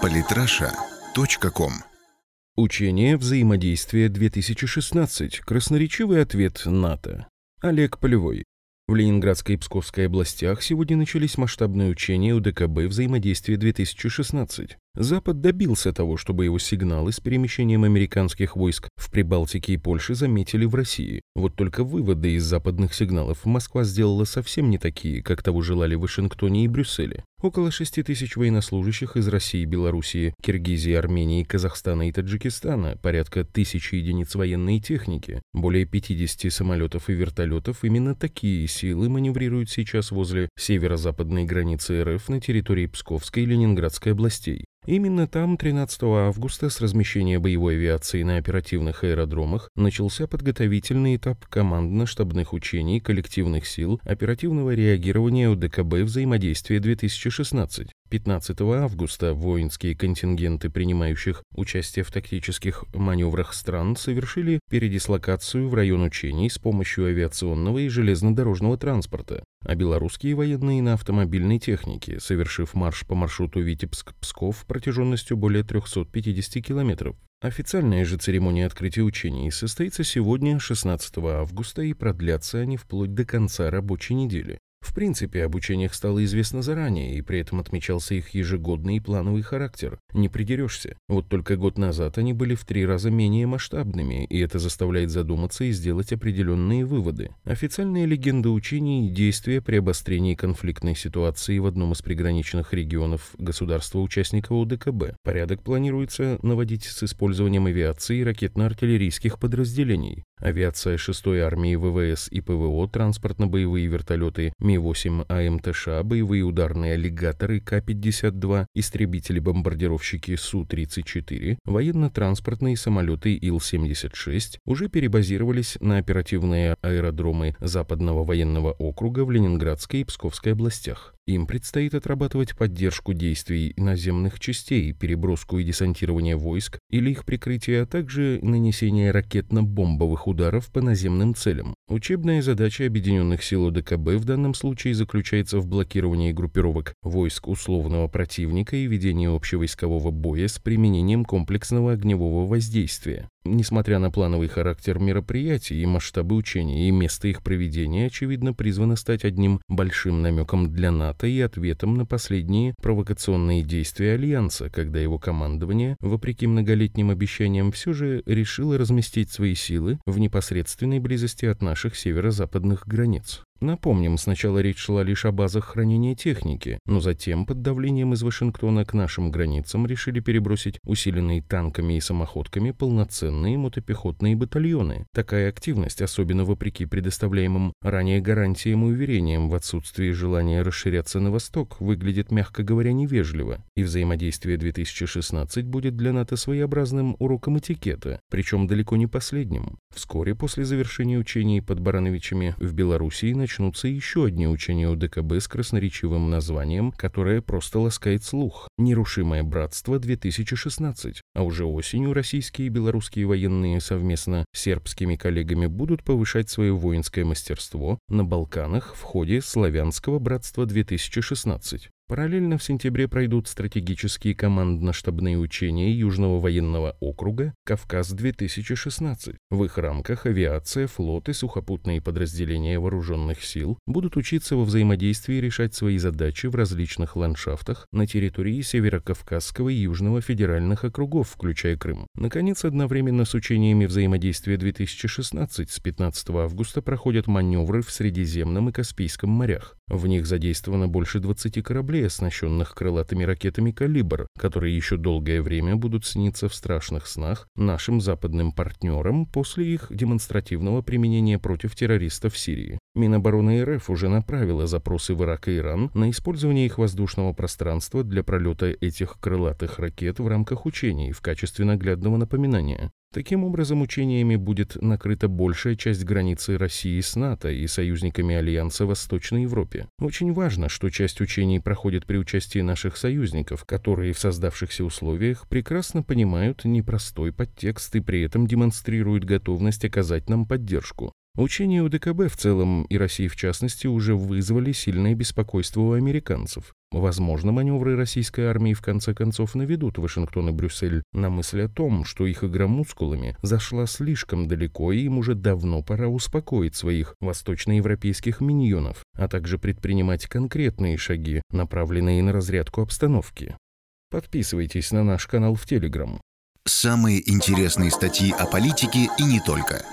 Политраша.ком Учение взаимодействия 2016. Красноречивый ответ НАТО. Олег Полевой. В Ленинградской и Псковской областях сегодня начались масштабные учения УДКБ взаимодействия 2016. Запад добился того, чтобы его сигналы с перемещением американских войск в Прибалтике и Польше заметили в России. Вот только выводы из западных сигналов Москва сделала совсем не такие, как того желали в Вашингтоне и Брюсселе. Около 6 тысяч военнослужащих из России, Белоруссии, Киргизии, Армении, Казахстана и Таджикистана, порядка тысячи единиц военной техники, более 50 самолетов и вертолетов, именно такие силы маневрируют сейчас возле северо-западной границы РФ на территории Псковской и Ленинградской областей. Именно там 13 августа с размещения боевой авиации на оперативных аэродромах начался подготовительный этап командно-штабных учений коллективных сил оперативного реагирования УДКБ взаимодействия 2016. 15 августа воинские контингенты, принимающих участие в тактических маневрах стран, совершили передислокацию в район учений с помощью авиационного и железнодорожного транспорта, а белорусские военные на автомобильной технике, совершив марш по маршруту Витебск-Псков протяженностью более 350 километров. Официальная же церемония открытия учений состоится сегодня, 16 августа, и продлятся они вплоть до конца рабочей недели. В принципе, об учениях стало известно заранее, и при этом отмечался их ежегодный и плановый характер. Не придерешься. Вот только год назад они были в три раза менее масштабными, и это заставляет задуматься и сделать определенные выводы. Официальная легенда учений и действия при обострении конфликтной ситуации в одном из приграничных регионов государства-участника УДКБ. Порядок планируется наводить с использованием авиации и ракетно-артиллерийских подразделений. Авиация 6-й армии ВВС и ПВО, транспортно-боевые вертолеты Ми-8 АМТШ, боевые ударные аллигаторы К-52, истребители-бомбардировщики Су-34, военно-транспортные самолеты Ил-76 уже перебазировались на оперативные аэродромы Западного военного округа в Ленинградской и Псковской областях. Им предстоит отрабатывать поддержку действий наземных частей, переброску и десантирование войск или их прикрытие, а также нанесение ракетно-бомбовых ударов по наземным целям. Учебная задача Объединенных сил ОДКБ в данном случае заключается в блокировании группировок войск условного противника и ведении общевойскового боя с применением комплексного огневого воздействия. Несмотря на плановый характер мероприятий и масштабы учений, и место их проведения, очевидно, призвано стать одним большим намеком для НАТО и ответом на последние провокационные действия Альянса, когда его командование, вопреки многолетним обещаниям, все же решило разместить свои силы в непосредственной близости от наших северо-западных границ. Напомним, сначала речь шла лишь о базах хранения техники, но затем под давлением из Вашингтона к нашим границам решили перебросить усиленные танками и самоходками полноценные мотопехотные батальоны. Такая активность, особенно вопреки предоставляемым ранее гарантиям и уверениям в отсутствии желания расширяться на восток, выглядит, мягко говоря, невежливо. И взаимодействие 2016 будет для НАТО своеобразным уроком этикета, причем далеко не последним. Вскоре после завершения учений под Барановичами в Белоруссии начнутся еще одни учения УДКБ с красноречивым названием, которое просто ласкает слух «Нерушимое братство 2016». А уже осенью российские и белорусские военные совместно с сербскими коллегами будут повышать свое воинское мастерство на Балканах в ходе Славянского братства 2016. Параллельно в сентябре пройдут стратегические командно-штабные учения Южного военного округа «Кавказ-2016». В их рамках авиация, флот и сухопутные подразделения вооруженных сил будут учиться во взаимодействии решать свои задачи в различных ландшафтах на территории Северокавказского и Южного федеральных округов, включая Крым. Наконец, одновременно с учениями взаимодействия 2016 с 15 августа проходят маневры в Средиземном и Каспийском морях. В них задействовано больше 20 кораблей, оснащенных крылатыми ракетами «Калибр», которые еще долгое время будут сниться в страшных снах нашим западным партнерам после их демонстративного применения против террористов в Сирии. Минобороны РФ уже направила запросы в Ирак и Иран на использование их воздушного пространства для пролета этих крылатых ракет в рамках учений в качестве наглядного напоминания. Таким образом, учениями будет накрыта большая часть границы России с НАТО и союзниками Альянса в Восточной Европе. Очень важно, что часть учений проходит при участии наших союзников, которые в создавшихся условиях прекрасно понимают непростой подтекст и при этом демонстрируют готовность оказать нам поддержку. Учения УДКБ в целом и России в частности уже вызвали сильное беспокойство у американцев. Возможно, маневры российской армии в конце концов наведут Вашингтон и Брюссель на мысль о том, что их игра мускулами зашла слишком далеко и им уже давно пора успокоить своих восточноевропейских миньонов, а также предпринимать конкретные шаги, направленные на разрядку обстановки. Подписывайтесь на наш канал в Телеграм. Самые интересные статьи о политике и не только –